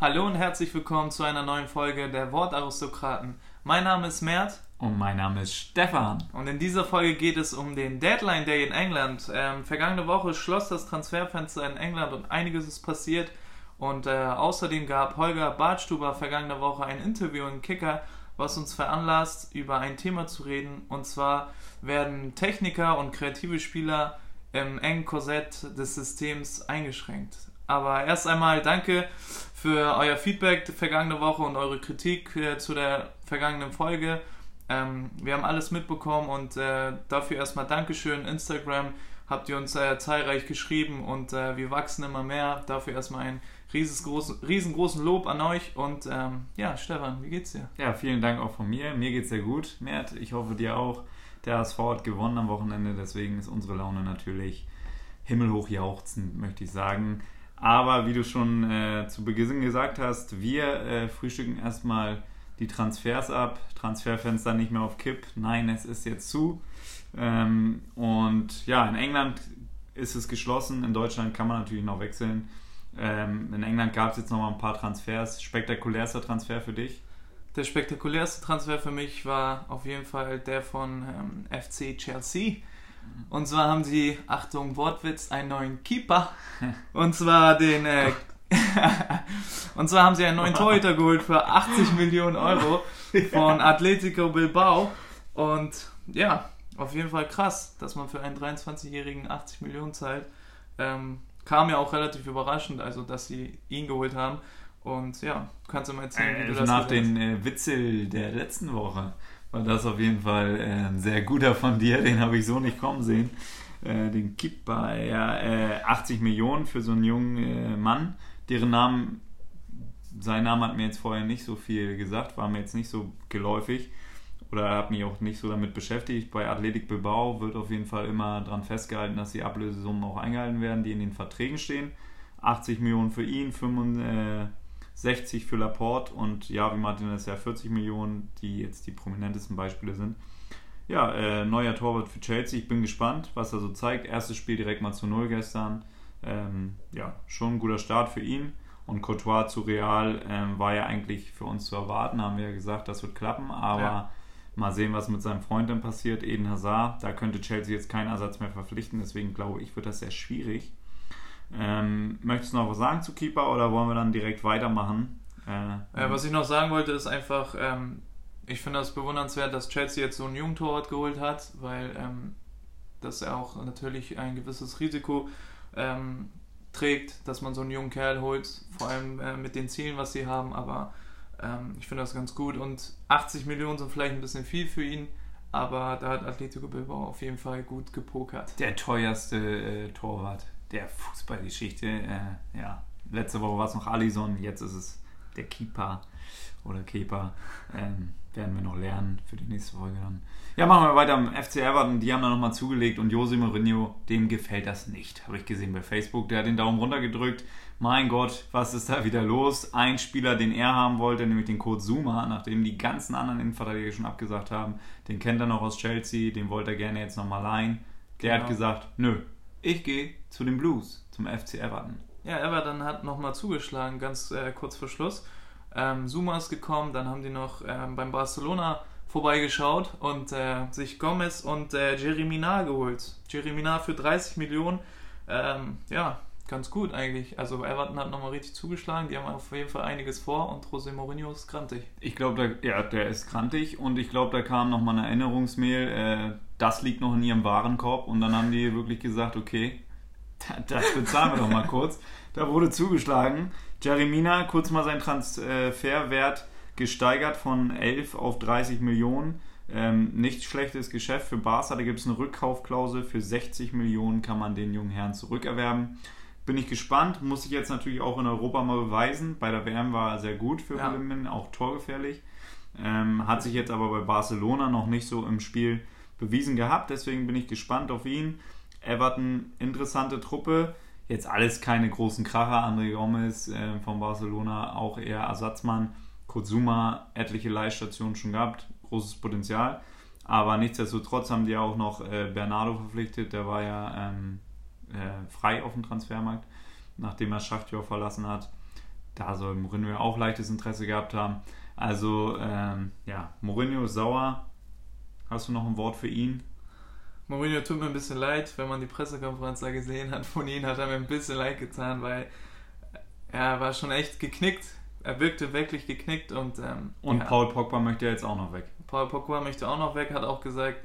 Hallo und herzlich willkommen zu einer neuen Folge der Wortaristokraten. Mein Name ist Mert. Und mein Name ist Stefan. Und in dieser Folge geht es um den Deadline Day in England. Ähm, vergangene Woche schloss das Transferfenster in England und einiges ist passiert. Und äh, außerdem gab Holger Bartstuber vergangene Woche ein Interview in Kicker, was uns veranlasst, über ein Thema zu reden. Und zwar werden Techniker und kreative Spieler im engen Korsett des Systems eingeschränkt. Aber erst einmal danke für euer Feedback vergangene Woche und eure Kritik äh, zu der vergangenen Folge. Ähm, wir haben alles mitbekommen und äh, dafür erstmal Dankeschön. Instagram habt ihr uns äh, zahlreich geschrieben und äh, wir wachsen immer mehr. Dafür erstmal ein riesengroßen, Lob an euch und ähm, ja, Stefan, wie geht's dir? Ja, vielen Dank auch von mir. Mir geht's sehr gut, Mert. Ich hoffe dir auch. Der HSV hat gewonnen am Wochenende, deswegen ist unsere Laune natürlich himmelhoch jauchzend, möchte ich sagen. Aber wie du schon äh, zu Beginn gesagt hast, wir äh, frühstücken erstmal die Transfers ab. Transferfenster nicht mehr auf Kipp. Nein, es ist jetzt zu. Ähm, und ja, in England ist es geschlossen. In Deutschland kann man natürlich noch wechseln. Ähm, in England gab es jetzt noch mal ein paar Transfers. Spektakulärster Transfer für dich? Der spektakulärste Transfer für mich war auf jeden Fall der von ähm, FC Chelsea. Und zwar haben sie, Achtung, Wortwitz, einen neuen Keeper. Und zwar den. Äh, und zwar haben sie einen neuen Torhüter geholt für 80 Millionen Euro von Atletico Bilbao. Und ja, auf jeden Fall krass, dass man für einen 23-Jährigen 80 Millionen zahlt. Ähm, kam ja auch relativ überraschend, also dass sie ihn geholt haben. Und ja, kannst du mal erzählen, wie äh, du das Nach den äh, Witzel der letzten Woche war das auf jeden Fall äh, ein sehr guter von dir, den habe ich so nicht kommen sehen. Äh, den Kippa, ja, äh, 80 Millionen für so einen jungen äh, Mann, deren Namen, sein Name hat mir jetzt vorher nicht so viel gesagt, war mir jetzt nicht so geläufig oder habe mich auch nicht so damit beschäftigt. Bei Athletic Bilbao wird auf jeden Fall immer daran festgehalten, dass die Ablösesummen auch eingehalten werden, die in den Verträgen stehen. 80 Millionen für ihn, 65 60 für Laporte und ja, wie Martin das ja 40 Millionen, die jetzt die prominentesten Beispiele sind. Ja, äh, neuer Torwart für Chelsea. Ich bin gespannt, was er so zeigt. Erstes Spiel direkt mal zu Null gestern. Ähm, ja, schon ein guter Start für ihn. Und Courtois zu Real ähm, war ja eigentlich für uns zu erwarten, haben wir ja gesagt, das wird klappen. Aber ja. mal sehen, was mit seinem Freund dann passiert, Eden Hazard. Da könnte Chelsea jetzt keinen Ersatz mehr verpflichten. Deswegen glaube ich, wird das sehr schwierig. Ähm, möchtest du noch was sagen zu Keeper oder wollen wir dann direkt weitermachen? Äh, ja, was ich noch sagen wollte, ist einfach, ähm, ich finde das bewundernswert, dass Chelsea jetzt so einen jungen Torwart geholt hat, weil ähm, das ja auch natürlich ein gewisses Risiko ähm, trägt, dass man so einen jungen Kerl holt, vor allem äh, mit den Zielen, was sie haben, aber ähm, ich finde das ganz gut und 80 Millionen sind vielleicht ein bisschen viel für ihn, aber da hat Atletico Bilbao auf jeden Fall gut gepokert. Der teuerste äh, Torwart der Fußballgeschichte. Äh, ja, letzte Woche war es noch Alison, jetzt ist es der Keeper oder Keeper. Ähm, werden wir noch lernen für die nächste Folge dann. Ja, machen wir weiter am FC Everton. Die haben da nochmal zugelegt und Jose Mourinho, dem gefällt das nicht. Habe ich gesehen bei Facebook. Der hat den Daumen runter gedrückt. Mein Gott, was ist da wieder los? Ein Spieler, den er haben wollte, nämlich den Code Zuma, nachdem die ganzen anderen Innenverteidiger schon abgesagt haben. Den kennt er noch aus Chelsea, den wollte er gerne jetzt nochmal leihen. Der genau. hat gesagt, nö, ich gehe zu den Blues, zum FC Everton. Ja, Everton hat nochmal zugeschlagen, ganz äh, kurz vor Schluss. Ähm, Zuma ist gekommen, dann haben die noch ähm, beim Barcelona vorbeigeschaut und äh, sich Gomez und äh, Jeremina geholt. Jeremina für 30 Millionen. Ähm, ja, ganz gut eigentlich. Also Everton hat nochmal richtig zugeschlagen. Die haben auf jeden Fall einiges vor und José Mourinho ist grantig. Ich glaube, ja, der ist grantig und ich glaube, da kam nochmal eine Erinnerungsmail. Äh, das liegt noch in ihrem Warenkorb und dann haben die wirklich gesagt, okay, das bezahlen wir doch mal kurz. Da wurde zugeschlagen. Jeremina, kurz mal sein Transferwert gesteigert von 11 auf 30 Millionen. Ähm, nicht schlechtes Geschäft für Barca. Da gibt es eine Rückkaufklausel. Für 60 Millionen kann man den jungen Herrn zurückerwerben. Bin ich gespannt. Muss ich jetzt natürlich auch in Europa mal beweisen. Bei der WM war er sehr gut für ja. Auch torgefährlich. Ähm, hat sich jetzt aber bei Barcelona noch nicht so im Spiel bewiesen gehabt. Deswegen bin ich gespannt auf ihn. Everton, interessante Truppe. Jetzt alles keine großen Kracher. André Gomez äh, von Barcelona, auch eher Ersatzmann. Kozuma, etliche Leihstationen schon gehabt. Großes Potenzial. Aber nichtsdestotrotz haben die auch noch äh, Bernardo verpflichtet. Der war ja ähm, äh, frei auf dem Transfermarkt, nachdem er Schachtjör verlassen hat. da soll Mourinho auch leichtes Interesse gehabt haben. Also, ähm, ja, Mourinho ist sauer. Hast du noch ein Wort für ihn? Mourinho tut mir ein bisschen leid, wenn man die Pressekonferenz da gesehen hat von ihm, hat er mir ein bisschen leid getan, weil er war schon echt geknickt. Er wirkte wirklich geknickt und. Ähm, und ja. Paul Pogba möchte jetzt auch noch weg. Paul Pogba möchte auch noch weg, hat auch gesagt,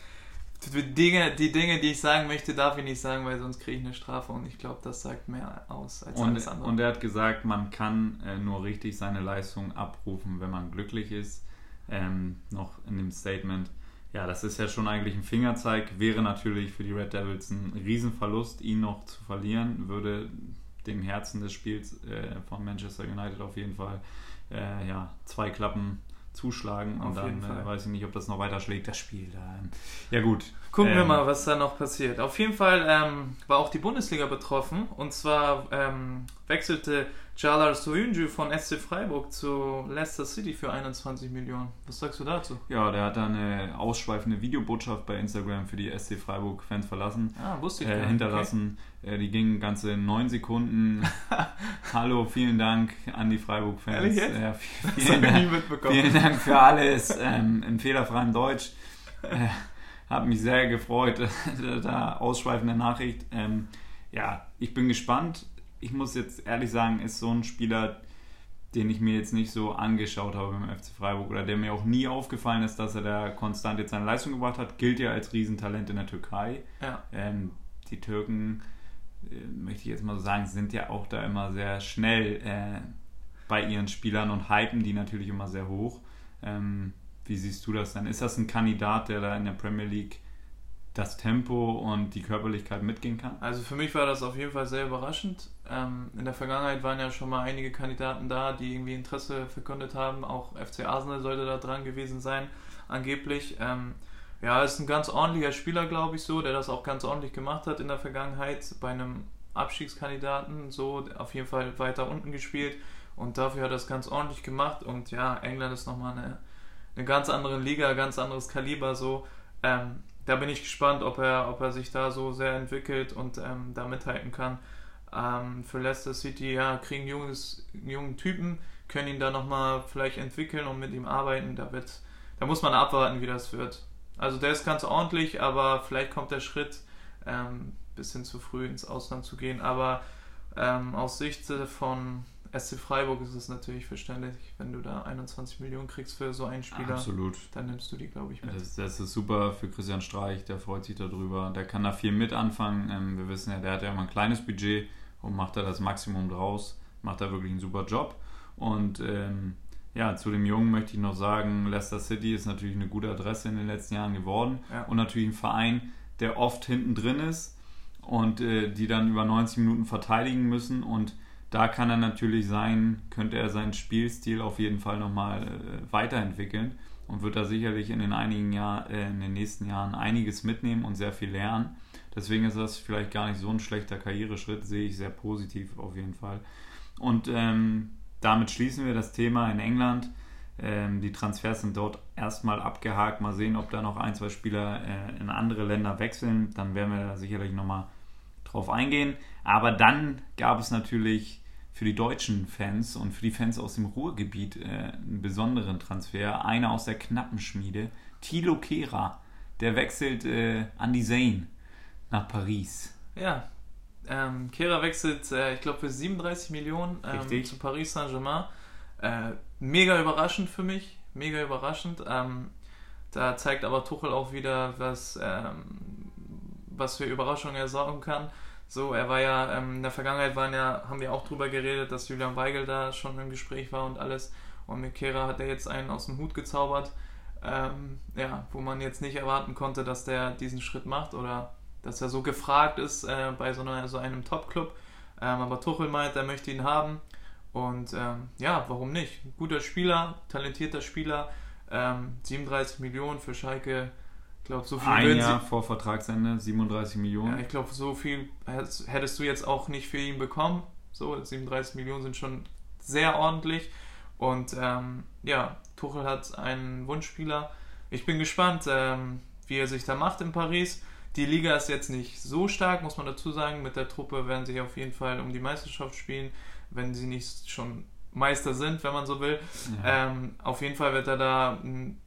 die Dinge, die Dinge, die ich sagen möchte, darf ich nicht sagen, weil sonst kriege ich eine Strafe und ich glaube, das sagt mehr aus als und, alles andere. Und er hat gesagt, man kann äh, nur richtig seine Leistung abrufen, wenn man glücklich ist. Ähm, noch in dem Statement. Ja, das ist ja schon eigentlich ein Fingerzeig. Wäre natürlich für die Red Devils ein Riesenverlust, ihn noch zu verlieren. Würde dem Herzen des Spiels äh, von Manchester United auf jeden Fall äh, ja, zwei Klappen zuschlagen Auf und dann äh, weiß ich nicht, ob das noch weiter schlägt, das Spiel. Da. Ja gut. Gucken ähm, wir mal, was da noch passiert. Auf jeden Fall ähm, war auch die Bundesliga betroffen und zwar ähm, wechselte Jalal Soyuncu von SC Freiburg zu Leicester City für 21 Millionen. Was sagst du dazu? Ja, der hat da eine ausschweifende Videobotschaft bei Instagram für die SC Freiburg-Fans verlassen. Ah, wusste ich äh, Hinterlassen. Okay. Äh, die gingen ganze neun Sekunden. Hallo, vielen Dank an die Freiburg-Fans. Äh, vielen, Dank, vielen Dank für alles ähm, im fehlerfreien Deutsch. Äh, hat mich sehr gefreut, da ausschweifende Nachricht. Ähm, ja, ich bin gespannt ich muss jetzt ehrlich sagen, ist so ein Spieler, den ich mir jetzt nicht so angeschaut habe beim FC Freiburg oder der mir auch nie aufgefallen ist, dass er da konstant jetzt seine Leistung gebracht hat, gilt ja als Riesentalent in der Türkei. Ja. Ähm, die Türken, äh, möchte ich jetzt mal so sagen, sind ja auch da immer sehr schnell äh, bei ihren Spielern und hypen die natürlich immer sehr hoch. Ähm, wie siehst du das denn? Ist das ein Kandidat, der da in der Premier League das Tempo und die Körperlichkeit mitgehen kann? Also für mich war das auf jeden Fall sehr überraschend. Ähm, in der Vergangenheit waren ja schon mal einige Kandidaten da, die irgendwie Interesse verkündet haben. Auch FC Arsenal sollte da dran gewesen sein, angeblich. Ähm, ja, ist ein ganz ordentlicher Spieler, glaube ich so, der das auch ganz ordentlich gemacht hat in der Vergangenheit bei einem Abstiegskandidaten. So auf jeden Fall weiter unten gespielt und dafür hat er das ganz ordentlich gemacht. Und ja, England ist nochmal eine, eine ganz andere Liga, ganz anderes Kaliber so. Ähm, da bin ich gespannt, ob er, ob er sich da so sehr entwickelt und ähm, da mithalten kann. Ähm, für Leicester City, ja, kriegen junges, jungen Typen, können ihn da nochmal vielleicht entwickeln und mit ihm arbeiten. Da, wird, da muss man abwarten, wie das wird. Also der ist ganz ordentlich, aber vielleicht kommt der Schritt, ähm, bisschen zu früh ins Ausland zu gehen. Aber ähm, aus Sicht von SC Freiburg ist es natürlich verständlich, wenn du da 21 Millionen kriegst für so einen Spieler. Absolut. Dann nimmst du die, glaube ich, mit. Das, das, ist super für Christian Streich, der freut sich darüber. Der kann da viel mit anfangen. Ähm, wir wissen ja, der hat ja immer ein kleines Budget und macht da das Maximum draus. Macht da wirklich einen super Job. Und ähm, ja, zu dem Jungen möchte ich noch sagen, Leicester City ist natürlich eine gute Adresse in den letzten Jahren geworden. Ja. Und natürlich ein Verein, der oft hinten drin ist und äh, die dann über 90 Minuten verteidigen müssen und da kann er natürlich sein, könnte er seinen Spielstil auf jeden Fall nochmal äh, weiterentwickeln und wird da sicherlich in den einigen Jahr, äh, in den nächsten Jahren einiges mitnehmen und sehr viel lernen. Deswegen ist das vielleicht gar nicht so ein schlechter Karriereschritt, sehe ich sehr positiv auf jeden Fall. Und ähm, damit schließen wir das Thema in England. Ähm, die Transfers sind dort erstmal abgehakt. Mal sehen, ob da noch ein, zwei Spieler äh, in andere Länder wechseln. Dann werden wir da sicherlich nochmal drauf eingehen. Aber dann gab es natürlich für die deutschen Fans und für die Fans aus dem Ruhrgebiet äh, einen besonderen Transfer. Einer aus der Knappenschmiede, Thilo Kehrer, der wechselt äh, an die Seine nach Paris. Ja, ähm, Kehrer wechselt, äh, ich glaube, für 37 Millionen ähm, zu Paris Saint-Germain. Äh, mega überraschend für mich, mega überraschend. Ähm, da zeigt aber Tuchel auch wieder, was, ähm, was für Überraschungen er sorgen kann. So, er war ja, ähm, in der Vergangenheit waren ja, haben wir auch drüber geredet, dass Julian Weigel da schon im Gespräch war und alles. Und mit Kera hat er jetzt einen aus dem Hut gezaubert, ähm, ja, wo man jetzt nicht erwarten konnte, dass der diesen Schritt macht oder dass er so gefragt ist äh, bei so, einer, so einem Top-Club. Ähm, aber Tuchel meint, er möchte ihn haben. Und ähm, ja, warum nicht? Guter Spieler, talentierter Spieler, 37 ähm, Millionen für Schalke ich glaube, so viel Ein Jahr sie, vor Vertragsende, 37 Millionen. Ja, ich glaube, so viel hättest du jetzt auch nicht für ihn bekommen. So, 37 Millionen sind schon sehr ordentlich. Und ähm, ja, Tuchel hat einen Wunschspieler. Ich bin gespannt, ähm, wie er sich da macht in Paris. Die Liga ist jetzt nicht so stark, muss man dazu sagen. Mit der Truppe werden sie auf jeden Fall um die Meisterschaft spielen, wenn sie nicht schon Meister sind, wenn man so will. Ja. Ähm, auf jeden Fall wird er da einen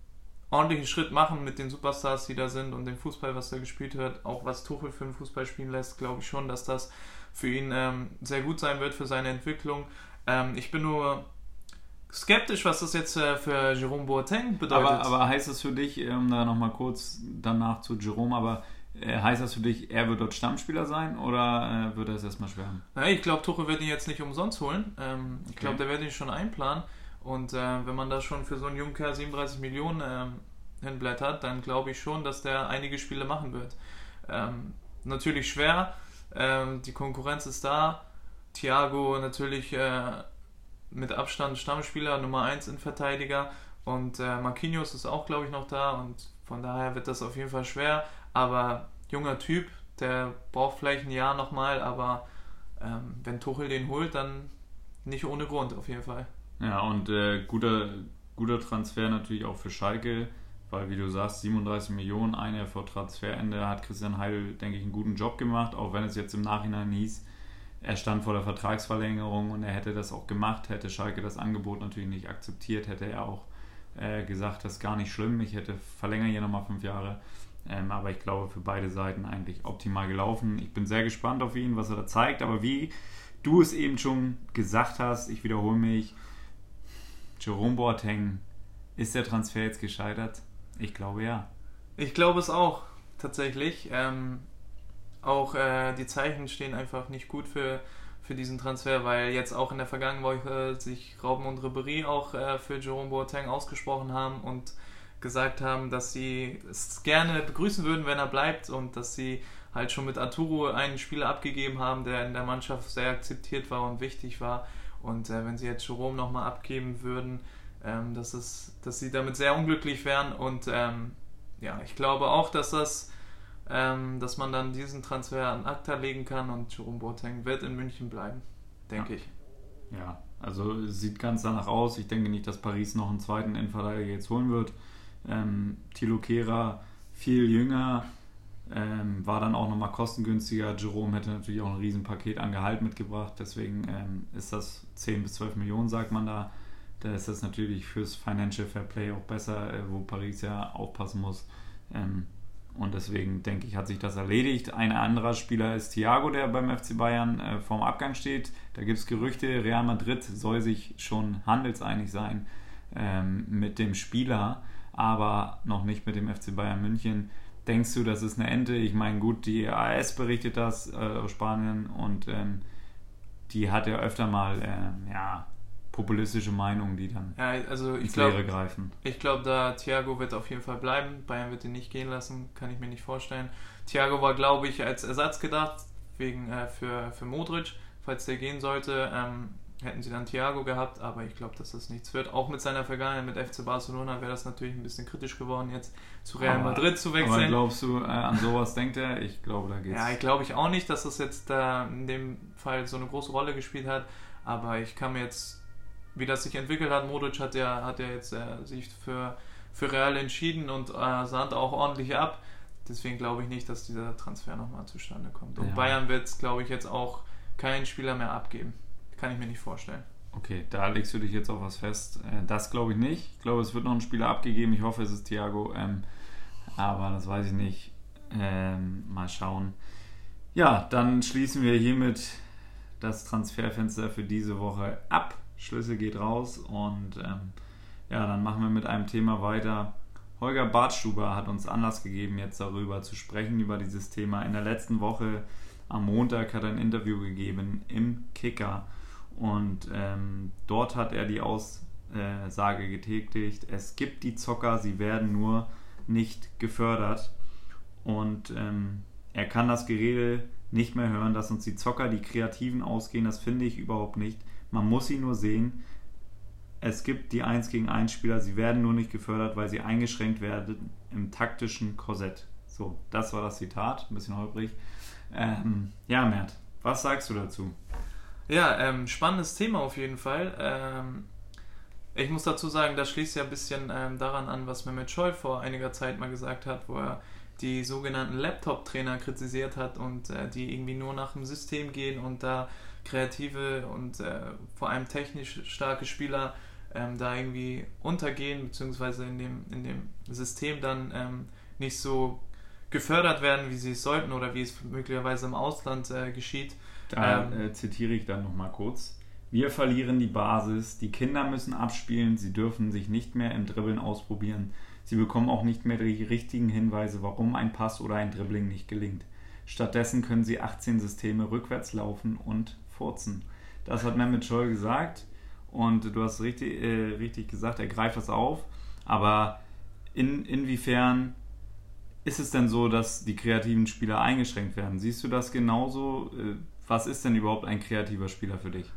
ordentlichen Schritt machen mit den Superstars, die da sind und dem Fußball, was er gespielt wird. Auch was Tuchel für den Fußball spielen lässt, glaube ich schon, dass das für ihn ähm, sehr gut sein wird für seine Entwicklung. Ähm, ich bin nur skeptisch, was das jetzt äh, für Jerome Boateng bedeutet. Aber, aber heißt das für dich, um da nochmal kurz danach zu Jerome, aber äh, heißt das für dich, er wird dort Stammspieler sein oder äh, wird er es erstmal schwer haben? Ja, ich glaube, Tuchel wird ihn jetzt nicht umsonst holen. Ähm, okay. Ich glaube, der wird ihn schon einplanen. Und äh, wenn man da schon für so einen jungen Kerl 37 Millionen ähm, hinblättert, dann glaube ich schon, dass der einige Spiele machen wird. Ähm, natürlich schwer, ähm, die Konkurrenz ist da. Thiago natürlich äh, mit Abstand Stammspieler, Nummer 1 in Verteidiger. Und äh, Marquinhos ist auch, glaube ich, noch da. Und von daher wird das auf jeden Fall schwer. Aber junger Typ, der braucht vielleicht ein Jahr nochmal. Aber ähm, wenn Tuchel den holt, dann nicht ohne Grund auf jeden Fall. Ja, und äh, guter, guter Transfer natürlich auch für Schalke. Weil, wie du sagst, 37 Millionen, ein Jahr vor Transferende, hat Christian Heidel, denke ich, einen guten Job gemacht, auch wenn es jetzt im Nachhinein hieß, er stand vor der Vertragsverlängerung und er hätte das auch gemacht, hätte Schalke das Angebot natürlich nicht akzeptiert, hätte er auch äh, gesagt, das ist gar nicht schlimm, ich hätte verlängere hier nochmal fünf Jahre. Ähm, aber ich glaube, für beide Seiten eigentlich optimal gelaufen. Ich bin sehr gespannt auf ihn, was er da zeigt. Aber wie du es eben schon gesagt hast, ich wiederhole mich, Jerome Boateng, ist der Transfer jetzt gescheitert? Ich glaube ja. Ich glaube es auch, tatsächlich. Ähm, auch äh, die Zeichen stehen einfach nicht gut für, für diesen Transfer, weil jetzt auch in der vergangenen Woche sich Rauben und Ribery auch äh, für Jerome Boateng ausgesprochen haben und gesagt haben, dass sie es gerne begrüßen würden, wenn er bleibt und dass sie halt schon mit Arturo einen Spieler abgegeben haben, der in der Mannschaft sehr akzeptiert war und wichtig war. Und äh, wenn sie jetzt Jerome nochmal abgeben würden, ähm, dass, es, dass sie damit sehr unglücklich wären. Und ähm, ja, ich glaube auch, dass das, ähm, dass man dann diesen Transfer an ACTA legen kann und Jerome Boateng wird in München bleiben, denke ja. ich. Ja, also sieht ganz danach aus. Ich denke nicht, dass Paris noch einen zweiten Innenverteidiger jetzt holen wird. Ähm, Thilo Kehrer viel jünger, ähm, war dann auch nochmal kostengünstiger. Jerome hätte natürlich auch ein Riesenpaket an Gehalt mitgebracht, deswegen ähm, ist das 10 bis 12 Millionen, sagt man da. Da ist das natürlich fürs Financial Fair Play auch besser, äh, wo Paris ja aufpassen muss. Ähm, und deswegen denke ich, hat sich das erledigt. Ein anderer Spieler ist Thiago, der beim FC Bayern äh, vorm Abgang steht. Da gibt es Gerüchte, Real Madrid soll sich schon handelseinig sein ähm, mit dem Spieler, aber noch nicht mit dem FC Bayern München. Denkst du, das ist eine Ente? Ich meine, gut, die AS berichtet das äh, aus Spanien und ähm, die hat ja öfter mal, äh, ja, populistische Meinungen, die dann ja, also ins glaub, Leere greifen. Ich glaube, da Thiago wird auf jeden Fall bleiben. Bayern wird ihn nicht gehen lassen, kann ich mir nicht vorstellen. Thiago war, glaube ich, als Ersatz gedacht, wegen äh, für, für Modric. Falls der gehen sollte, ähm, hätten sie dann Thiago gehabt, aber ich glaube, dass das nichts wird. Auch mit seiner Vergangenheit mit FC Barcelona wäre das natürlich ein bisschen kritisch geworden, jetzt zu Real aber, Madrid zu wechseln. Aber glaubst du, äh, an sowas denkt er? Ich glaube, da geht's. Ja, ich glaube ich auch nicht, dass das jetzt da in dem Fall so eine große Rolle gespielt hat, aber ich kann mir jetzt wie das sich entwickelt hat. Modric hat ja, hat ja jetzt äh, sich für, für Real entschieden und äh, sahnt auch ordentlich ab. Deswegen glaube ich nicht, dass dieser Transfer nochmal zustande kommt. Und ja. Bayern wird es, glaube ich, jetzt auch keinen Spieler mehr abgeben. Kann ich mir nicht vorstellen. Okay, da legst du dich jetzt auf was fest. Äh, das glaube ich nicht. Ich glaube, es wird noch ein Spieler abgegeben. Ich hoffe, es ist Thiago. Ähm, aber das weiß ich nicht. Ähm, mal schauen. Ja, dann schließen wir hiermit das Transferfenster für diese Woche ab. Schlüssel geht raus und ähm, ja, dann machen wir mit einem Thema weiter. Holger Bartstuber hat uns Anlass gegeben, jetzt darüber zu sprechen, über dieses Thema. In der letzten Woche am Montag hat er ein Interview gegeben im Kicker und ähm, dort hat er die Aussage getätigt, es gibt die Zocker, sie werden nur nicht gefördert und ähm, er kann das Gerede nicht mehr hören, dass uns die Zocker, die Kreativen ausgehen, das finde ich überhaupt nicht. Man muss sie nur sehen. Es gibt die 1 gegen 1 Spieler, sie werden nur nicht gefördert, weil sie eingeschränkt werden im taktischen Korsett. So, das war das Zitat, ein bisschen holprig. Ähm, ja, Mert, was sagst du dazu? Ja, ähm, spannendes Thema auf jeden Fall. Ähm, ich muss dazu sagen, das schließt ja ein bisschen ähm, daran an, was Mehmet Scholl vor einiger Zeit mal gesagt hat, wo er die sogenannten Laptop-Trainer kritisiert hat und äh, die irgendwie nur nach dem System gehen und da kreative und äh, vor allem technisch starke Spieler ähm, da irgendwie untergehen, beziehungsweise in dem, in dem System dann ähm, nicht so gefördert werden, wie sie es sollten oder wie es möglicherweise im Ausland äh, geschieht. Da ähm, äh, zitiere ich dann nochmal kurz. Wir verlieren die Basis, die Kinder müssen abspielen, sie dürfen sich nicht mehr im Dribbeln ausprobieren. Sie bekommen auch nicht mehr die richtigen Hinweise, warum ein Pass oder ein Dribbling nicht gelingt. Stattdessen können sie 18 Systeme rückwärts laufen und furzen. Das hat Mehmet Scholl gesagt und du hast richtig, äh, richtig gesagt, er greift das auf. Aber in, inwiefern ist es denn so, dass die kreativen Spieler eingeschränkt werden? Siehst du das genauso? Äh, was ist denn überhaupt ein kreativer Spieler für dich?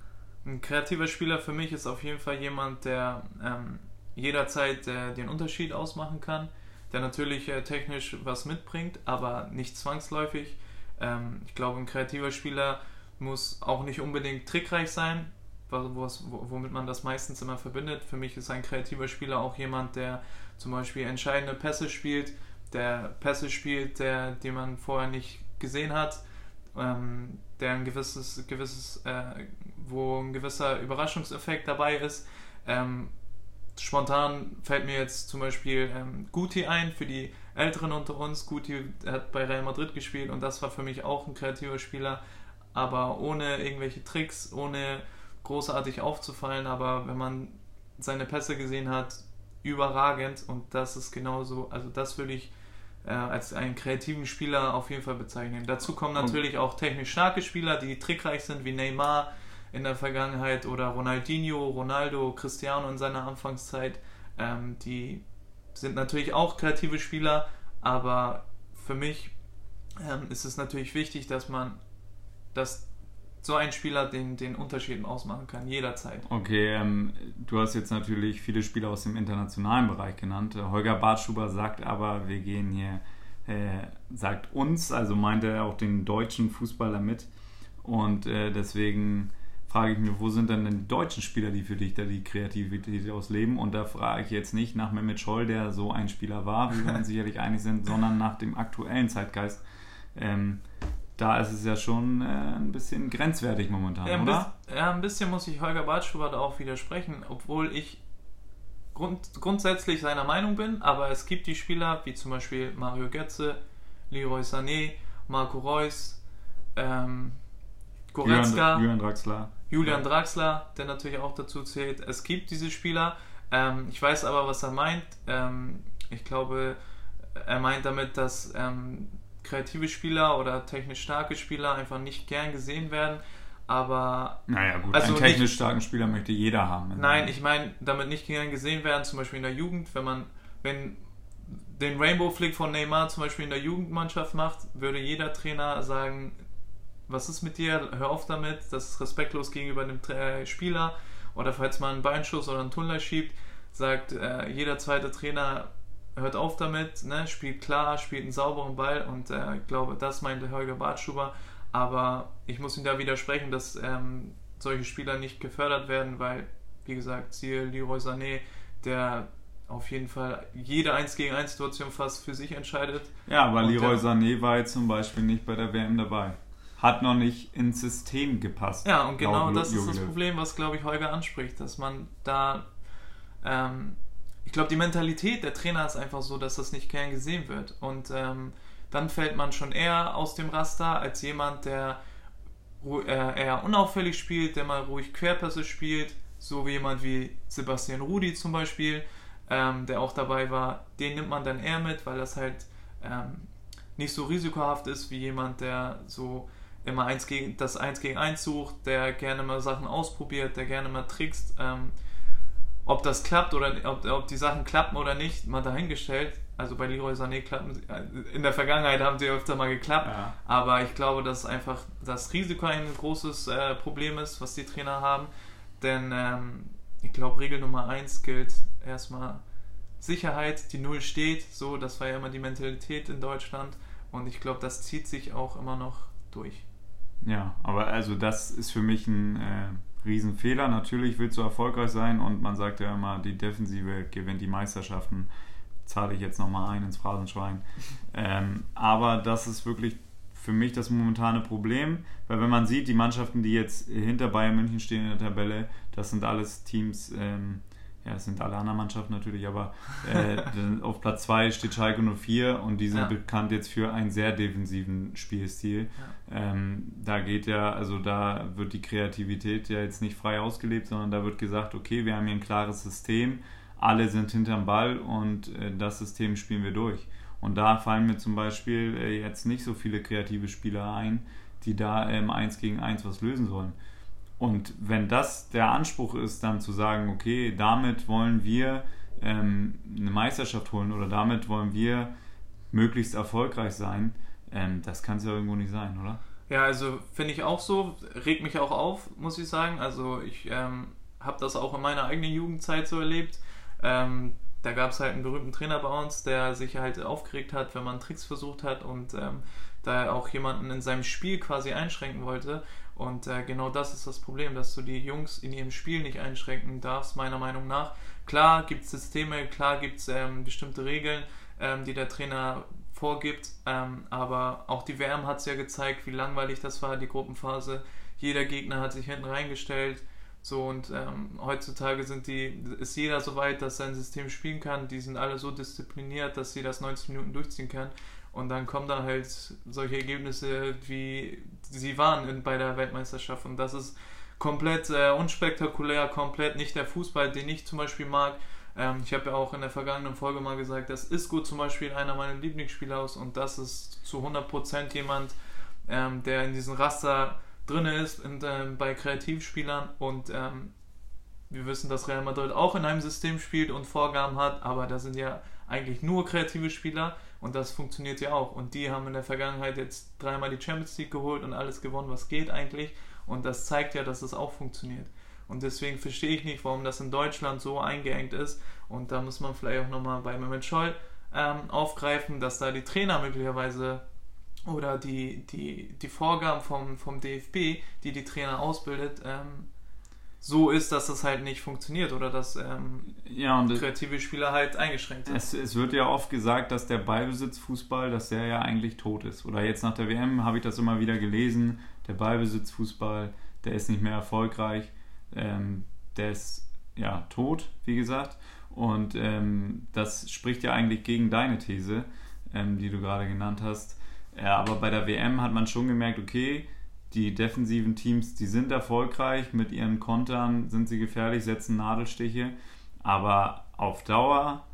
Ein kreativer Spieler für mich ist auf jeden Fall jemand, der ähm, jederzeit äh, den Unterschied ausmachen kann, der natürlich äh, technisch was mitbringt, aber nicht zwangsläufig. Ähm, ich glaube, ein kreativer Spieler muss auch nicht unbedingt trickreich sein, womit man das meistens immer verbindet. Für mich ist ein kreativer Spieler auch jemand, der zum Beispiel entscheidende Pässe spielt, der Pässe spielt, der, die man vorher nicht gesehen hat, ähm, der ein gewisses, gewisses, äh, wo ein gewisser Überraschungseffekt dabei ist, ähm, spontan fällt mir jetzt zum Beispiel ähm, Guti ein für die Älteren unter uns. Guti hat bei Real Madrid gespielt und das war für mich auch ein kreativer Spieler, aber ohne irgendwelche Tricks, ohne großartig aufzufallen. Aber wenn man seine Pässe gesehen hat, überragend und das ist genauso, also das würde ich äh, als einen kreativen Spieler auf jeden Fall bezeichnen. Dazu kommen natürlich auch technisch starke Spieler, die trickreich sind, wie Neymar, in der Vergangenheit oder Ronaldinho, Ronaldo, Cristiano in seiner Anfangszeit, ähm, die sind natürlich auch kreative Spieler, aber für mich ähm, ist es natürlich wichtig, dass man, dass so ein Spieler den, den Unterschied ausmachen kann, jederzeit. Okay, ähm, du hast jetzt natürlich viele Spieler aus dem internationalen Bereich genannt. Holger Bartschuber sagt aber, wir gehen hier, äh, sagt uns, also meint er auch den deutschen Fußballer mit. Und äh, deswegen frage ich mich, wo sind denn die deutschen Spieler, die für dich da die Kreativität ausleben? Und da frage ich jetzt nicht nach Mehmet Scholl, der so ein Spieler war, wie wir uns sicherlich einig sind, sondern nach dem aktuellen Zeitgeist. Ähm, da ist es ja schon äh, ein bisschen grenzwertig momentan, ja, ein oder? Bisschen, ja, ein bisschen muss ich Holger Bartschubert auch widersprechen, obwohl ich grund, grundsätzlich seiner Meinung bin, aber es gibt die Spieler, wie zum Beispiel Mario Götze, Leroy Sané, Marco Reus, ähm, Goretzka, Julian, Julian Draxler. Julian Draxler, der natürlich auch dazu zählt. Es gibt diese Spieler. Ähm, ich weiß aber, was er meint. Ähm, ich glaube, er meint damit, dass ähm, kreative Spieler oder technisch starke Spieler einfach nicht gern gesehen werden. Aber. Naja, gut, also einen technisch nicht, starken Spieler möchte jeder haben. Nein, ich meine, damit nicht gern gesehen werden, zum Beispiel in der Jugend, wenn man, wenn den Rainbow Flick von Neymar zum Beispiel in der Jugendmannschaft macht, würde jeder Trainer sagen, was ist mit dir? Hör auf damit, das ist respektlos gegenüber dem äh, Spieler. Oder falls man einen Beinschuss oder einen Tunnel schiebt, sagt äh, jeder zweite Trainer, hört auf damit, ne? spielt klar, spielt einen sauberen Ball und äh, ich glaube, das meinte Holger Bartschuber. Aber ich muss ihm da widersprechen, dass ähm, solche Spieler nicht gefördert werden, weil, wie gesagt, siehe Leroy Sané, der auf jeden Fall jede 1 gegen 1 Situation fast für sich entscheidet. Ja, aber Leroy Sané war jetzt zum Beispiel nicht bei der WM dabei hat noch nicht ins System gepasst. Ja, und genau das ist das Problem, was, glaube ich, Holger anspricht, dass man da, ähm, ich glaube, die Mentalität der Trainer ist einfach so, dass das nicht gern gesehen wird. Und ähm, dann fällt man schon eher aus dem Raster als jemand, der äh, eher unauffällig spielt, der mal ruhig Querpässe spielt, so wie jemand wie Sebastian Rudi zum Beispiel, ähm, der auch dabei war. Den nimmt man dann eher mit, weil das halt ähm, nicht so risikohaft ist wie jemand, der so immer eins gegen, das 1 gegen 1 sucht, der gerne mal Sachen ausprobiert, der gerne mal trickst. Ähm, ob das klappt oder ob, ob die Sachen klappen oder nicht, mal dahingestellt. Also bei Leroy Sané klappen sie, äh, in der Vergangenheit haben sie öfter mal geklappt, ja. aber ich glaube, dass einfach das Risiko ein großes äh, Problem ist, was die Trainer haben. Denn ähm, ich glaube, Regel Nummer 1 gilt erstmal Sicherheit, die Null steht, so, das war ja immer die Mentalität in Deutschland und ich glaube, das zieht sich auch immer noch durch. Ja, aber also das ist für mich ein äh, Riesenfehler. Natürlich willst du erfolgreich sein und man sagt ja immer, die Defensive gewinnt die Meisterschaften. Zahle ich jetzt nochmal ein ins Phrasenschwein. Ähm, aber das ist wirklich für mich das momentane Problem, weil wenn man sieht, die Mannschaften, die jetzt hinter Bayern München stehen in der Tabelle, das sind alles Teams, ähm, ja, das sind alle anderen Mannschaften natürlich, aber äh, auf Platz 2 steht Schalke 04 und die sind ja. bekannt jetzt für einen sehr defensiven Spielstil. Ja. Ähm, da geht ja, also da wird die Kreativität ja jetzt nicht frei ausgelebt, sondern da wird gesagt, okay, wir haben hier ein klares System, alle sind hinterm Ball und äh, das System spielen wir durch. Und da fallen mir zum Beispiel äh, jetzt nicht so viele kreative Spieler ein, die da im 1 gegen 1 was lösen sollen. Und wenn das der Anspruch ist, dann zu sagen, okay, damit wollen wir ähm, eine Meisterschaft holen oder damit wollen wir möglichst erfolgreich sein, ähm, das kann es ja irgendwo nicht sein, oder? Ja, also finde ich auch so, regt mich auch auf, muss ich sagen. Also ich ähm, habe das auch in meiner eigenen Jugendzeit so erlebt. Ähm, da gab es halt einen berühmten Trainer bei uns, der sich halt aufgeregt hat, wenn man Tricks versucht hat und ähm, da auch jemanden in seinem Spiel quasi einschränken wollte. Und äh, genau das ist das Problem, dass du die Jungs in ihrem Spiel nicht einschränken darfst, meiner Meinung nach. Klar gibt es Systeme, klar gibt es ähm, bestimmte Regeln, ähm, die der Trainer vorgibt, ähm, aber auch die WM hat es ja gezeigt, wie langweilig das war, die Gruppenphase. Jeder Gegner hat sich hinten reingestellt. So und ähm, heutzutage sind die, ist jeder so weit, dass er ein System spielen kann. Die sind alle so diszipliniert, dass sie das 90 Minuten durchziehen können. Und dann kommen da halt solche Ergebnisse, wie sie waren in, bei der Weltmeisterschaft. Und das ist komplett äh, unspektakulär, komplett nicht der Fußball, den ich zum Beispiel mag. Ähm, ich habe ja auch in der vergangenen Folge mal gesagt, dass Isco zum Beispiel einer meiner Lieblingsspieler ist und das ist zu 100% jemand, ähm, der in diesem Raster drin ist in, ähm, bei Kreativspielern und ähm, wir wissen, dass Real Madrid auch in einem System spielt und Vorgaben hat, aber da sind ja eigentlich nur kreative Spieler und das funktioniert ja auch. Und die haben in der Vergangenheit jetzt dreimal die Champions League geholt und alles gewonnen, was geht eigentlich. Und das zeigt ja, dass es auch funktioniert. Und deswegen verstehe ich nicht, warum das in Deutschland so eingeengt ist. Und da muss man vielleicht auch nochmal bei Mehmet Scholl ähm, aufgreifen, dass da die Trainer möglicherweise oder die, die, die Vorgaben vom, vom DFB, die die Trainer ausbildet, ähm, so ist, dass das halt nicht funktioniert oder dass ähm, ja, kreative Spieler halt eingeschränkt sind. Es, es, wird ja oft gesagt, dass der Ballbesitzfußball, dass der ja eigentlich tot ist. Oder jetzt nach der WM habe ich das immer wieder gelesen, der Ballbesitzfußball, der ist nicht mehr erfolgreich, ähm, der ist ja tot, wie gesagt. Und ähm, das spricht ja eigentlich gegen deine These, ähm, die du gerade genannt hast. Ja, aber bei der WM hat man schon gemerkt, okay, die defensiven Teams, die sind erfolgreich, mit ihren Kontern sind sie gefährlich, setzen Nadelstiche, aber auf Dauer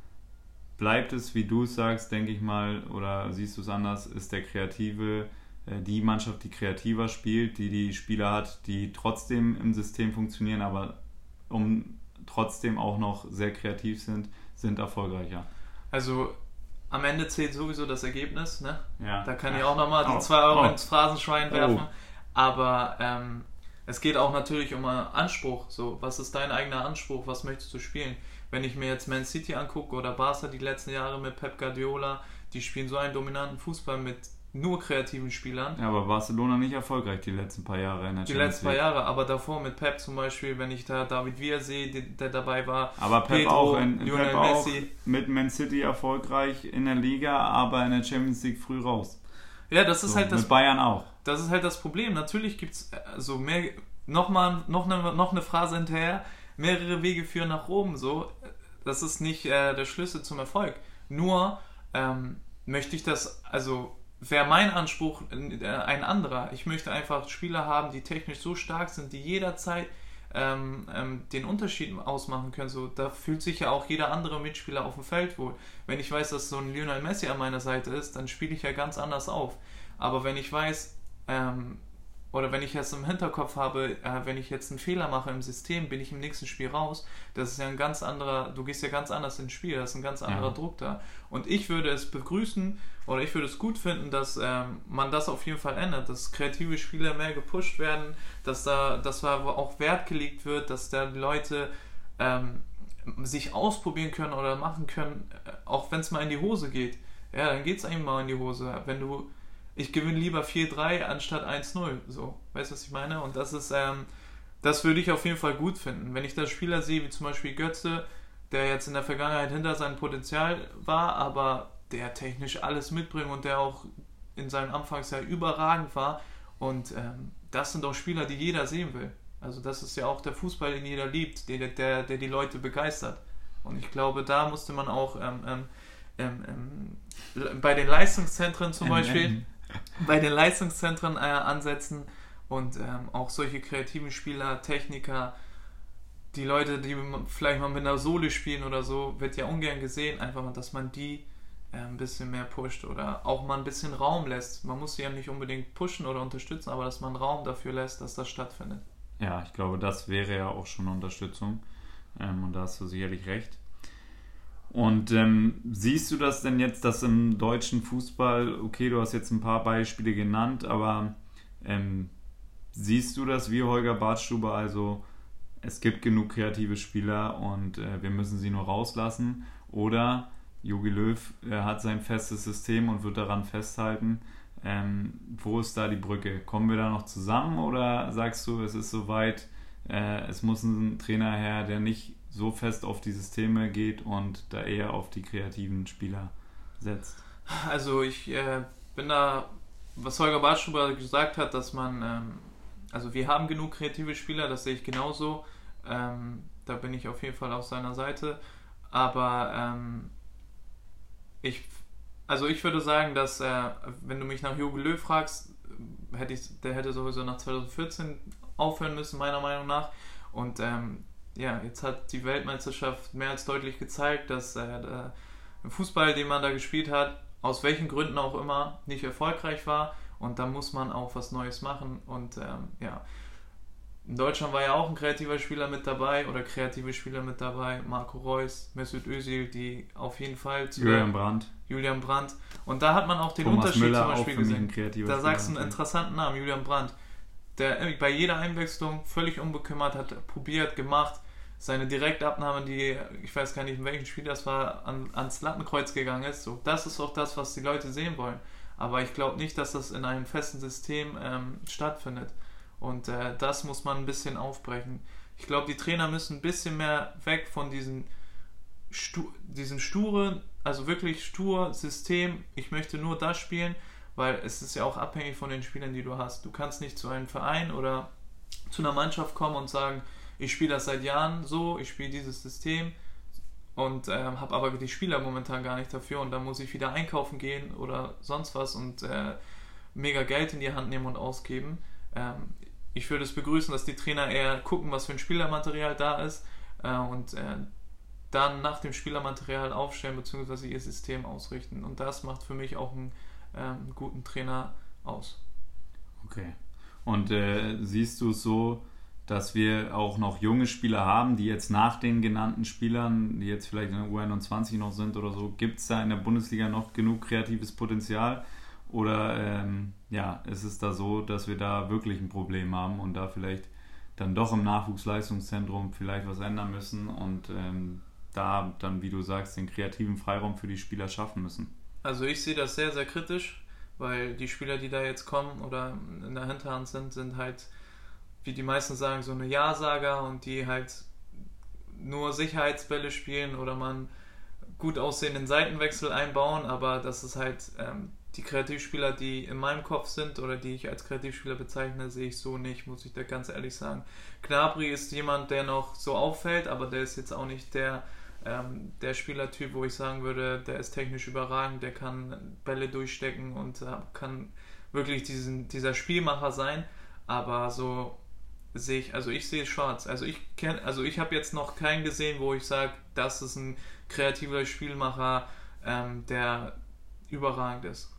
bleibt es, wie du es sagst, denke ich mal, oder siehst du es anders, ist der kreative, äh, die Mannschaft, die kreativer spielt, die die Spieler hat, die trotzdem im System funktionieren, aber um trotzdem auch noch sehr kreativ sind, sind erfolgreicher. Also am Ende zählt sowieso das Ergebnis, ne? Ja. Da kann ich auch nochmal die 2 Euro oh. ins Phrasenschwein werfen. Oh. Aber ähm, es geht auch natürlich um Anspruch. So, was ist dein eigener Anspruch? Was möchtest du spielen? Wenn ich mir jetzt Man City angucke oder Barca die letzten Jahre mit Pep Guardiola, die spielen so einen dominanten Fußball mit nur kreativen Spielern. Ja, aber Barcelona nicht erfolgreich die letzten paar Jahre in der Die letzten paar Jahre, aber davor mit Pep zum Beispiel, wenn ich da David Villa sehe, der, der dabei war. Aber Pep Pedro, auch, in, in Pep auch mit Man City erfolgreich in der Liga, aber in der Champions League früh raus. Ja, das ist so, halt das. Mit Bayern auch. Das ist halt das Problem. Natürlich gibt es also mehr, nochmal noch eine, noch eine Phrase hinterher, mehrere Wege führen nach oben. So, das ist nicht äh, der Schlüssel zum Erfolg. Nur ähm, möchte ich das, also wäre mein Anspruch äh, ein anderer. Ich möchte einfach Spieler haben, die technisch so stark sind, die jederzeit ähm, ähm, den Unterschied ausmachen können. So, da fühlt sich ja auch jeder andere Mitspieler auf dem Feld wohl. Wenn ich weiß, dass so ein Lionel Messi an meiner Seite ist, dann spiele ich ja ganz anders auf. Aber wenn ich weiß, ähm, oder wenn ich jetzt im Hinterkopf habe, äh, wenn ich jetzt einen Fehler mache im System, bin ich im nächsten Spiel raus. Das ist ja ein ganz anderer, du gehst ja ganz anders ins Spiel, da ist ein ganz anderer ja. Druck da. Und ich würde es begrüßen oder ich würde es gut finden, dass ähm, man das auf jeden Fall ändert, dass kreative Spieler mehr gepusht werden, dass da, dass da auch Wert gelegt wird, dass da die Leute ähm, sich ausprobieren können oder machen können, äh, auch wenn es mal in die Hose geht. Ja, dann geht es einem mal in die Hose. Wenn du ich gewinne lieber 4-3 anstatt 1-0. So, weißt du, was ich meine? Und das ist, ähm, das würde ich auf jeden Fall gut finden. Wenn ich da Spieler sehe, wie zum Beispiel Götze, der jetzt in der Vergangenheit hinter seinem Potenzial war, aber der technisch alles mitbringt und der auch in seinem Anfangsjahr überragend war. Und ähm, das sind auch Spieler, die jeder sehen will. Also das ist ja auch der Fußball, den jeder liebt, der, der, der die Leute begeistert. Und ich glaube, da musste man auch ähm, ähm, ähm, ähm bei den Leistungszentren zum Beispiel, bei den Leistungszentren äh, ansetzen und ähm, auch solche kreativen Spieler, Techniker, die Leute, die vielleicht mal mit einer Sohle spielen oder so, wird ja ungern gesehen, einfach mal, dass man die äh, ein bisschen mehr pusht oder auch mal ein bisschen Raum lässt. Man muss sie ja nicht unbedingt pushen oder unterstützen, aber dass man Raum dafür lässt, dass das stattfindet. Ja, ich glaube, das wäre ja auch schon Unterstützung. Ähm, und da hast du sicherlich recht. Und ähm, siehst du das denn jetzt, dass im deutschen Fußball, okay, du hast jetzt ein paar Beispiele genannt, aber ähm, siehst du das wie Holger Bartstuber, also es gibt genug kreative Spieler und äh, wir müssen sie nur rauslassen? Oder Jogi Löw äh, hat sein festes System und wird daran festhalten. Ähm, wo ist da die Brücke? Kommen wir da noch zusammen oder sagst du, es ist soweit, äh, es muss ein Trainer her, der nicht so fest auf die Systeme geht und da eher auf die kreativen Spieler setzt? Also ich äh, bin da, was Holger Bartschuber gesagt hat, dass man, ähm, also wir haben genug kreative Spieler, das sehe ich genauso. Ähm, da bin ich auf jeden Fall auf seiner Seite. Aber ähm, ich, also ich würde sagen, dass äh, wenn du mich nach Jogi Löw fragst, hätte ich, der hätte sowieso nach 2014 aufhören müssen, meiner Meinung nach. Und ähm, ja, jetzt hat die Weltmeisterschaft mehr als deutlich gezeigt, dass äh, der Fußball, den man da gespielt hat, aus welchen Gründen auch immer, nicht erfolgreich war. Und da muss man auch was Neues machen. Und ähm, ja, in Deutschland war ja auch ein kreativer Spieler mit dabei oder kreative Spieler mit dabei. Marco Reus, Mesut Özil, die auf jeden Fall. Julian Brandt. Julian Brandt. Und da hat man auch den Thomas Unterschied Müller zum Beispiel gesehen. Da sagst du einen interessanten Namen, Julian Brandt. Der bei jeder Einwechslung völlig unbekümmert hat, probiert, gemacht seine Direktabnahme, die, ich weiß gar nicht, in welchem Spiel das war, an, ans Lattenkreuz gegangen ist. So, das ist auch das, was die Leute sehen wollen. Aber ich glaube nicht, dass das in einem festen System ähm, stattfindet. Und äh, das muss man ein bisschen aufbrechen. Ich glaube, die Trainer müssen ein bisschen mehr weg von diesen, Stu diesen sturen, also wirklich stur System. Ich möchte nur das spielen, weil es ist ja auch abhängig von den Spielern, die du hast. Du kannst nicht zu einem Verein oder zu einer Mannschaft kommen und sagen, ich spiele das seit Jahren so, ich spiele dieses System und äh, habe aber die Spieler momentan gar nicht dafür und dann muss ich wieder einkaufen gehen oder sonst was und äh, mega Geld in die Hand nehmen und ausgeben. Ähm, ich würde es begrüßen, dass die Trainer eher gucken, was für ein Spielermaterial da ist äh, und äh, dann nach dem Spielermaterial aufstellen bzw. ihr System ausrichten. Und das macht für mich auch einen ähm, guten Trainer aus. Okay. Und äh, siehst du es so, dass wir auch noch junge Spieler haben, die jetzt nach den genannten Spielern, die jetzt vielleicht in der U21 noch sind oder so, gibt es da in der Bundesliga noch genug kreatives Potenzial? Oder ähm, ja, ist es da so, dass wir da wirklich ein Problem haben und da vielleicht dann doch im Nachwuchsleistungszentrum vielleicht was ändern müssen und ähm, da dann, wie du sagst, den kreativen Freiraum für die Spieler schaffen müssen? Also ich sehe das sehr, sehr kritisch, weil die Spieler, die da jetzt kommen oder in der Hinterhand sind, sind halt wie die meisten sagen, so eine Ja-Sager und die halt nur Sicherheitsbälle spielen oder man gut aussehenden Seitenwechsel einbauen, aber das ist halt ähm, die Kreativspieler, die in meinem Kopf sind oder die ich als Kreativspieler bezeichne, sehe ich so nicht, muss ich da ganz ehrlich sagen. Knabri ist jemand, der noch so auffällt, aber der ist jetzt auch nicht der, ähm, der Spielertyp, wo ich sagen würde, der ist technisch überragend, der kann Bälle durchstecken und äh, kann wirklich diesen, dieser Spielmacher sein, aber so sehe ich, also ich sehe schwarz. Also ich kenne, also ich habe jetzt noch keinen gesehen, wo ich sage, das ist ein kreativer Spielmacher, ähm, der überragend ist.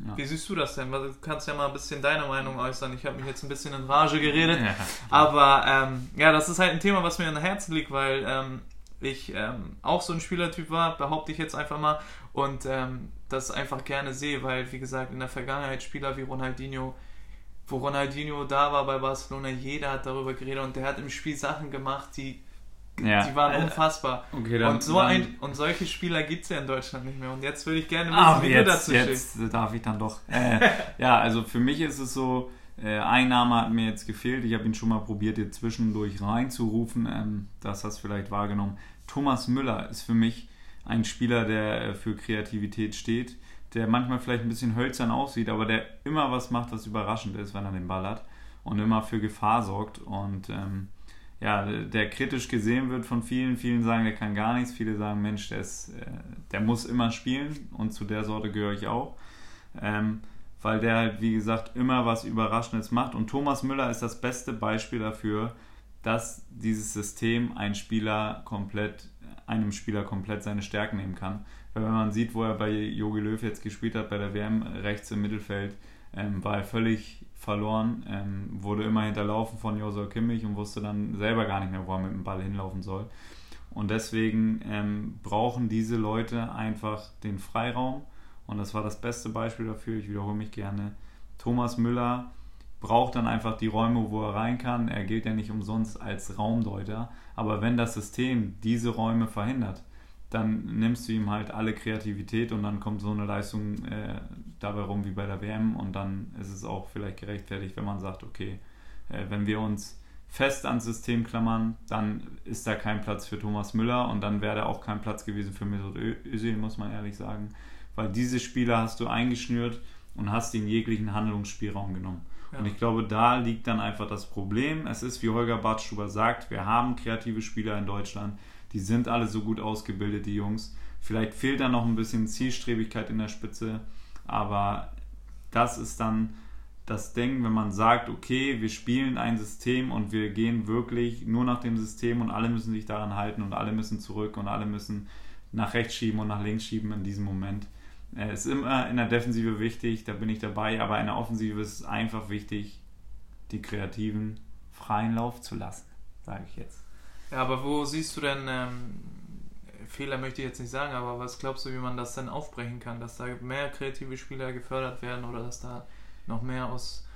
Ja. Wie siehst du das denn? Du kannst ja mal ein bisschen deine Meinung äußern. Ich habe mich jetzt ein bisschen in Rage geredet. Ja. Aber ähm, ja, das ist halt ein Thema, was mir in Herzen liegt, weil ähm, ich ähm, auch so ein Spielertyp war, behaupte ich jetzt einfach mal. Und ähm, das einfach gerne sehe, weil, wie gesagt, in der Vergangenheit Spieler wie Ronaldinho wo Ronaldinho da war bei Barcelona, jeder hat darüber geredet und der hat im Spiel Sachen gemacht, die, ja. die waren äh, unfassbar. Okay, dann, und, so dann, ein, und solche Spieler gibt es ja in Deutschland nicht mehr. Und jetzt würde ich gerne wissen, wie jetzt, du dazu jetzt stehst. darf ich dann doch. Äh, ja, also für mich ist es so, äh, ein Name hat mir jetzt gefehlt. Ich habe ihn schon mal probiert, hier zwischendurch reinzurufen. Ähm, das hast du vielleicht wahrgenommen. Thomas Müller ist für mich ein Spieler, der äh, für Kreativität steht der manchmal vielleicht ein bisschen hölzern aussieht, aber der immer was macht, was überraschend ist, wenn er den Ball hat und immer für Gefahr sorgt. Und ähm, ja, der kritisch gesehen wird von vielen. Vielen sagen, der kann gar nichts. Viele sagen, Mensch, der, ist, äh, der muss immer spielen und zu der Sorte gehöre ich auch. Ähm, weil der halt, wie gesagt, immer was Überraschendes macht. Und Thomas Müller ist das beste Beispiel dafür, dass dieses System ein Spieler komplett, einem Spieler komplett seine Stärken nehmen kann. Weil wenn man sieht, wo er bei Jogi Löw jetzt gespielt hat, bei der WM rechts im Mittelfeld, ähm, war er völlig verloren, ähm, wurde immer hinterlaufen von Josua Kimmich und wusste dann selber gar nicht mehr, wo er mit dem Ball hinlaufen soll. Und deswegen ähm, brauchen diese Leute einfach den Freiraum. Und das war das beste Beispiel dafür. Ich wiederhole mich gerne. Thomas Müller braucht dann einfach die Räume, wo er rein kann. Er gilt ja nicht umsonst als Raumdeuter. Aber wenn das System diese Räume verhindert, dann nimmst du ihm halt alle Kreativität und dann kommt so eine Leistung äh, dabei rum wie bei der WM und dann ist es auch vielleicht gerechtfertigt, wenn man sagt, okay, äh, wenn wir uns fest ans System klammern, dann ist da kein Platz für Thomas Müller und dann wäre da auch kein Platz gewesen für Mesut Özil, muss man ehrlich sagen, weil diese Spieler hast du eingeschnürt und hast ihnen jeglichen Handlungsspielraum genommen. Ja. Und ich glaube, da liegt dann einfach das Problem. Es ist, wie Holger Bartschuber sagt, wir haben kreative Spieler in Deutschland, die sind alle so gut ausgebildet, die Jungs. Vielleicht fehlt da noch ein bisschen Zielstrebigkeit in der Spitze, aber das ist dann das Ding, wenn man sagt, okay, wir spielen ein System und wir gehen wirklich nur nach dem System und alle müssen sich daran halten und alle müssen zurück und alle müssen nach rechts schieben und nach links schieben in diesem Moment. Es ist immer in der Defensive wichtig, da bin ich dabei, aber in der Offensive ist es einfach wichtig, die Kreativen freien Lauf zu lassen, sage ich jetzt. Ja, aber wo siehst du denn, ähm, Fehler möchte ich jetzt nicht sagen, aber was glaubst du, wie man das denn aufbrechen kann, dass da mehr kreative Spieler gefördert werden oder dass da noch mehr aus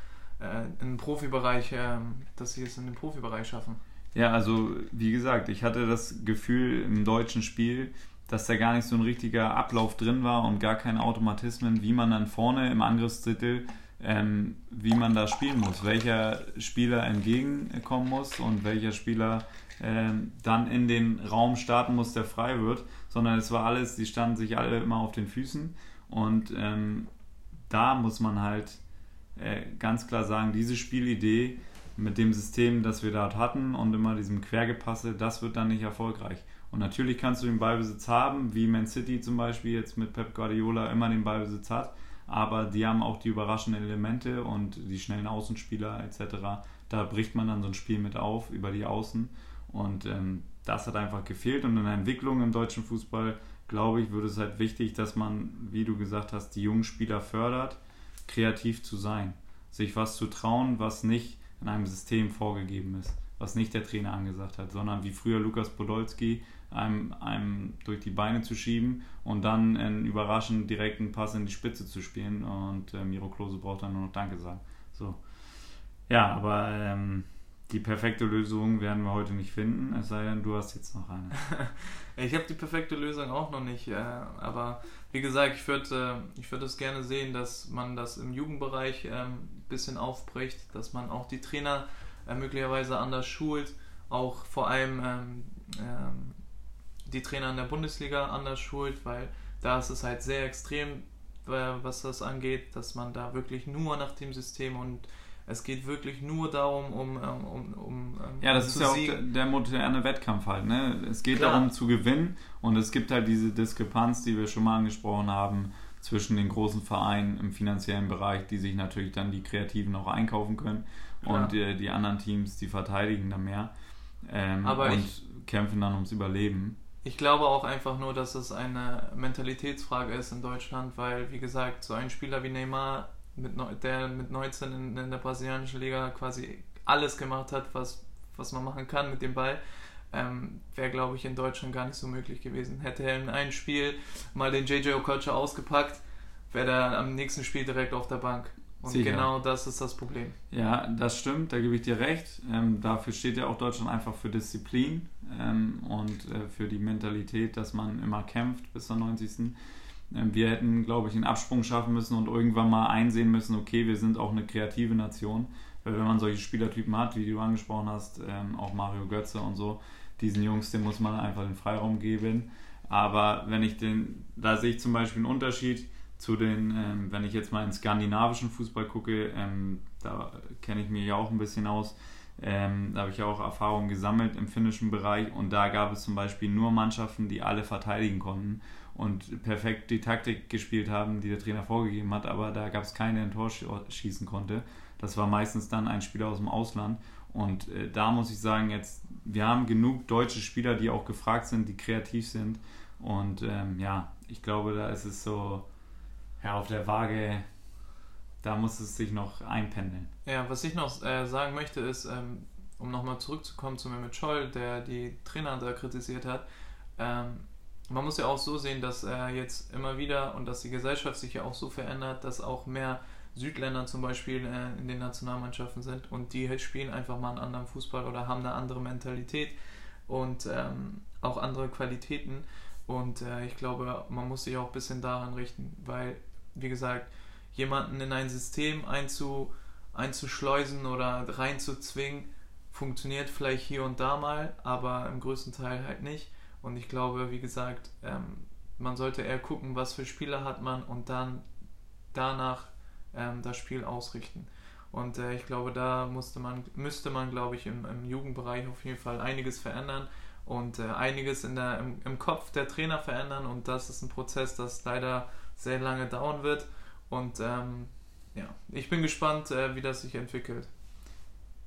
äh, im Profibereich, äh, dass sie es in den Profibereich schaffen? Ja, also wie gesagt, ich hatte das Gefühl im deutschen Spiel, dass da gar nicht so ein richtiger Ablauf drin war und gar keine Automatismen, wie man dann vorne im Angriffsdrittel ähm, wie man da spielen muss, welcher Spieler entgegenkommen muss und welcher Spieler ähm, dann in den Raum starten muss, der frei wird, sondern es war alles, die standen sich alle immer auf den Füßen und ähm, da muss man halt äh, ganz klar sagen, diese Spielidee mit dem System, das wir dort hatten und immer diesem Quergepasse, das wird dann nicht erfolgreich. Und natürlich kannst du den Ballbesitz haben, wie Man City zum Beispiel jetzt mit Pep Guardiola immer den Ballbesitz hat, aber die haben auch die überraschenden Elemente und die schnellen Außenspieler etc. Da bricht man dann so ein Spiel mit auf über die Außen und ähm, das hat einfach gefehlt und in der Entwicklung im deutschen Fußball, glaube ich, würde es halt wichtig, dass man, wie du gesagt hast, die jungen Spieler fördert, kreativ zu sein, sich was zu trauen, was nicht in einem System vorgegeben ist, was nicht der Trainer angesagt hat, sondern wie früher Lukas Podolski einem, einem durch die Beine zu schieben und dann einen überraschend direkten Pass in die Spitze zu spielen und äh, Miro Klose braucht dann nur noch Danke sagen. So. Ja, aber ähm, die perfekte Lösung werden wir heute nicht finden, es sei denn, du hast jetzt noch eine. ich habe die perfekte Lösung auch noch nicht, äh, aber wie gesagt, ich würde äh, ich würd es gerne sehen, dass man das im Jugendbereich ein ähm, bisschen aufbricht, dass man auch die Trainer äh, möglicherweise anders schult, auch vor allem ähm, ähm, die Trainer in der Bundesliga anders schult, weil da ist es halt sehr extrem, was das angeht, dass man da wirklich nur nach dem System und es geht wirklich nur darum, um. um, um, um ja, das ist ja auch der, der, moderne Wettkampf halt. Ne? Es geht Klar. darum zu gewinnen und es gibt halt diese Diskrepanz, die wir schon mal angesprochen haben, zwischen den großen Vereinen im finanziellen Bereich, die sich natürlich dann die Kreativen auch einkaufen können Klar. und die, die, anderen Teams, die verteidigen da mehr ähm, und ich, kämpfen dann ums Überleben. Ich glaube auch einfach nur, dass es eine Mentalitätsfrage ist in Deutschland, weil, wie gesagt, so ein Spieler wie Neymar, mit, der mit 19 in, in der brasilianischen Liga quasi alles gemacht hat, was, was man machen kann mit dem Ball, ähm, wäre, glaube ich, in Deutschland gar nicht so möglich gewesen. Hätte er in einem Spiel mal den JJ Okocha ausgepackt, wäre er am nächsten Spiel direkt auf der Bank. Und Sicher. genau das ist das Problem. Ja, das stimmt, da gebe ich dir recht. Ähm, dafür steht ja auch Deutschland einfach für Disziplin ähm, und äh, für die Mentalität, dass man immer kämpft bis zur 90. Ähm, wir hätten, glaube ich, einen Absprung schaffen müssen und irgendwann mal einsehen müssen, okay, wir sind auch eine kreative Nation. Weil wenn man solche Spielertypen hat, wie du angesprochen hast, ähm, auch Mario Götze und so, diesen Jungs, dem muss man einfach den Freiraum geben. Aber wenn ich den, da sehe ich zum Beispiel einen Unterschied zu den, ähm, wenn ich jetzt mal in skandinavischen Fußball gucke, ähm, da kenne ich mich ja auch ein bisschen aus. Ähm, da habe ich ja auch Erfahrungen gesammelt im finnischen Bereich und da gab es zum Beispiel nur Mannschaften, die alle verteidigen konnten und perfekt die Taktik gespielt haben, die der Trainer vorgegeben hat, aber da gab es keinen, der ein Tor schießen konnte. Das war meistens dann ein Spieler aus dem Ausland und äh, da muss ich sagen, jetzt, wir haben genug deutsche Spieler, die auch gefragt sind, die kreativ sind und ähm, ja, ich glaube, da ist es so, ja, auf der Waage da muss es sich noch einpendeln. Ja, was ich noch äh, sagen möchte ist, ähm, um nochmal zurückzukommen zu Mehmet Scholl, der die Trainer da kritisiert hat, ähm, man muss ja auch so sehen, dass er jetzt immer wieder und dass die Gesellschaft sich ja auch so verändert, dass auch mehr Südländer zum Beispiel äh, in den Nationalmannschaften sind und die spielen einfach mal einen anderen Fußball oder haben eine andere Mentalität und ähm, auch andere Qualitäten. Und äh, ich glaube, man muss sich auch ein bisschen daran richten, weil, wie gesagt, jemanden in ein System einzu, einzuschleusen oder reinzuzwingen, funktioniert vielleicht hier und da mal, aber im größten Teil halt nicht. Und ich glaube, wie gesagt, ähm, man sollte eher gucken, was für Spieler hat man und dann danach ähm, das Spiel ausrichten. Und äh, ich glaube, da musste man, müsste man, glaube ich, im, im Jugendbereich auf jeden Fall einiges verändern und äh, einiges in der, im, im Kopf der Trainer verändern. Und das ist ein Prozess, das leider sehr lange dauern wird. Und ähm, ja, ich bin gespannt, äh, wie das sich entwickelt.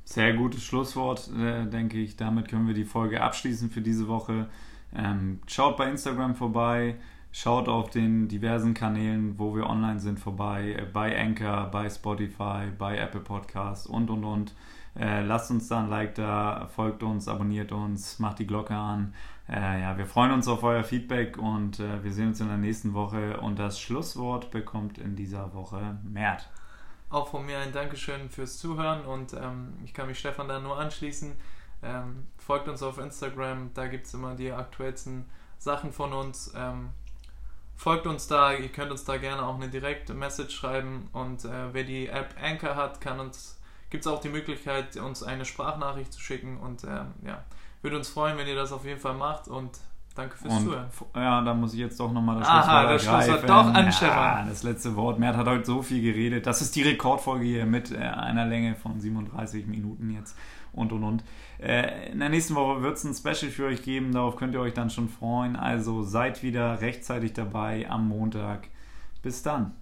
Sehr gutes Schlusswort, äh, denke ich. Damit können wir die Folge abschließen für diese Woche. Ähm, schaut bei Instagram vorbei, schaut auf den diversen Kanälen, wo wir online sind, vorbei. Äh, bei Anchor, bei Spotify, bei Apple Podcasts und und und. Äh, lasst uns da ein Like da, folgt uns, abonniert uns, macht die Glocke an. Äh, ja, wir freuen uns auf euer Feedback und äh, wir sehen uns in der nächsten Woche. Und das Schlusswort bekommt in dieser Woche Mert. Auch von mir ein Dankeschön fürs Zuhören und ähm, ich kann mich Stefan da nur anschließen. Ähm, folgt uns auf Instagram, da gibt es immer die aktuellsten Sachen von uns. Ähm, folgt uns da, ihr könnt uns da gerne auch eine direkte Message schreiben und äh, wer die App Anchor hat, kann uns gibt es auch die Möglichkeit, uns eine Sprachnachricht zu schicken und ähm, ja, würde uns freuen, wenn ihr das auf jeden Fall macht und danke fürs und, Zuhören. Ja, da muss ich jetzt doch nochmal das Aha, Schlusswort das Schlusswort doch an ja, Das letzte Wort. Mert hat heute so viel geredet. Das ist die Rekordfolge hier mit äh, einer Länge von 37 Minuten jetzt und und und. Äh, in der nächsten Woche wird es ein Special für euch geben. Darauf könnt ihr euch dann schon freuen. Also seid wieder rechtzeitig dabei am Montag. Bis dann.